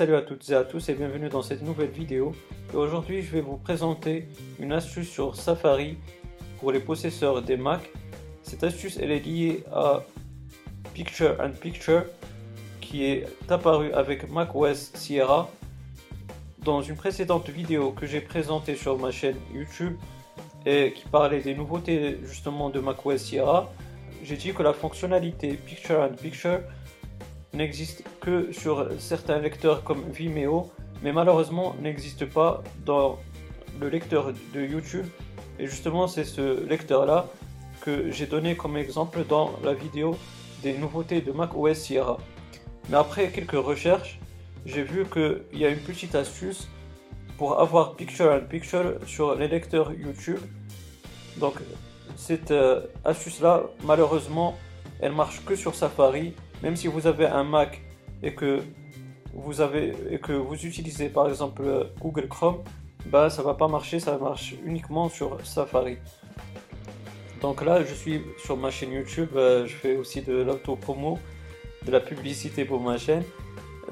salut à toutes et à tous et bienvenue dans cette nouvelle vidéo. Aujourd'hui je vais vous présenter une astuce sur Safari pour les possesseurs des Mac. Cette astuce est liée à Picture and Picture qui est apparu avec macOS Sierra. Dans une précédente vidéo que j'ai présentée sur ma chaîne YouTube et qui parlait des nouveautés justement de macOS Sierra, j'ai dit que la fonctionnalité Picture and Picture n'existe que sur certains lecteurs comme Vimeo, mais malheureusement n'existe pas dans le lecteur de YouTube. Et justement, c'est ce lecteur-là que j'ai donné comme exemple dans la vidéo des nouveautés de Mac OS Sierra. Mais après quelques recherches, j'ai vu qu'il y a une petite astuce pour avoir Picture in Picture sur les lecteurs YouTube. Donc cette euh, astuce-là, malheureusement, elle marche que sur Safari même si vous avez un Mac et que vous utilisez par exemple Google Chrome, bah ça va pas marcher, ça marche uniquement sur Safari. Donc là, je suis sur ma chaîne YouTube, euh, je fais aussi de l'auto-promo, de la publicité pour ma chaîne.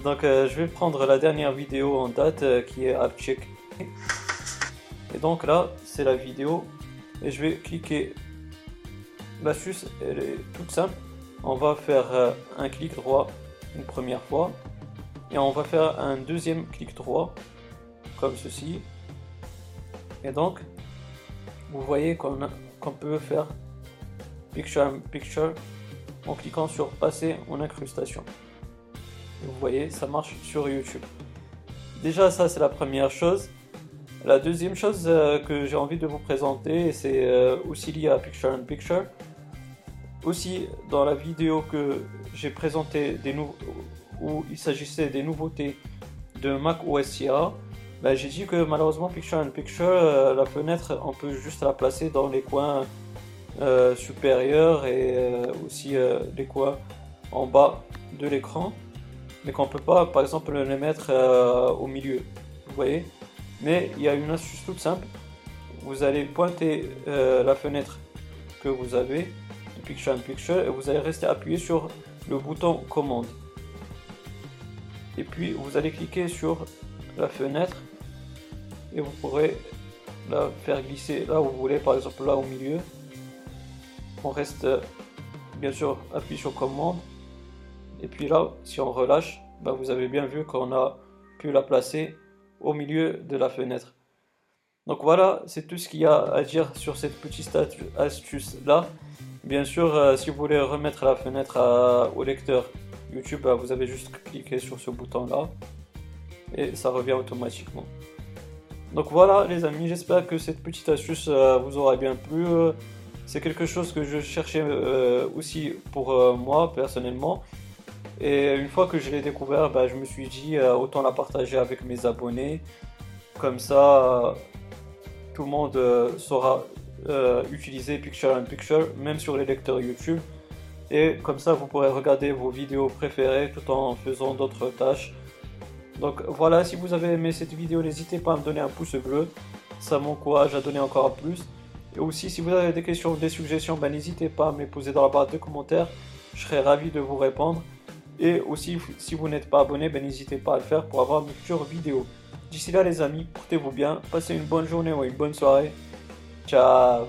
Donc euh, je vais prendre la dernière vidéo en date euh, qui est AppCheck. Et donc là, c'est la vidéo et je vais cliquer. L'astuce, elle est toute simple on va faire euh, un clic droit une première fois et on va faire un deuxième clic droit comme ceci. Et donc vous voyez qu'on peut faire picture picture en cliquant sur passer en incrustation. Vous voyez ça marche sur youtube. Déjà ça c'est la première chose. La deuxième chose euh, que j'ai envie de vous présenter c'est euh, aussi lié à picture in picture aussi, dans la vidéo que j'ai présenté des où il s'agissait des nouveautés de Mac OS Sierra, ben, j'ai dit que malheureusement Picture in Picture, euh, la fenêtre, on peut juste la placer dans les coins euh, supérieurs et euh, aussi les coins en bas de l'écran, mais qu'on peut pas, par exemple, les mettre au milieu. Vous voyez Mais il y a une astuce toute simple. Vous allez pointer la fenêtre que vous avez Picture in Picture et vous allez rester appuyé sur le bouton commande. Et puis vous allez cliquer sur la fenêtre et vous pourrez la faire glisser là où vous voulez, par exemple là au milieu. On reste bien sûr appuyé sur commande. Et puis là, si on relâche, bah, vous avez bien vu qu'on a pu la placer au milieu de la fenêtre. Donc voilà, c'est tout ce qu'il y a à dire sur cette petite astuce là. Bien sûr, euh, si vous voulez remettre la fenêtre au lecteur YouTube, bah, vous avez juste cliqué sur ce bouton là et ça revient automatiquement. Donc voilà les amis, j'espère que cette petite astuce euh, vous aura bien plu. C'est quelque chose que je cherchais euh, aussi pour moi personnellement. Et une fois que je l'ai découvert, bah, je me suis dit autant la partager avec mes abonnés. Comme ça, tout le monde saura euh, utiliser Picture in Picture, même sur les lecteurs YouTube. Et comme ça, vous pourrez regarder vos vidéos préférées tout en faisant d'autres tâches. Donc voilà, si vous avez aimé cette vidéo, n'hésitez pas à me donner un pouce bleu. Ça m'encourage à donner encore plus. Et aussi, si vous avez des questions ou des suggestions, ben, n'hésitez pas à me les poser dans la barre de commentaires. Je serai ravi de vous répondre. Et aussi, si vous n'êtes pas abonné, ben, n'hésitez pas à le faire pour avoir une future vidéo. D'ici là, les amis, portez-vous bien, passez une bonne journée ou une bonne soirée. Tchau.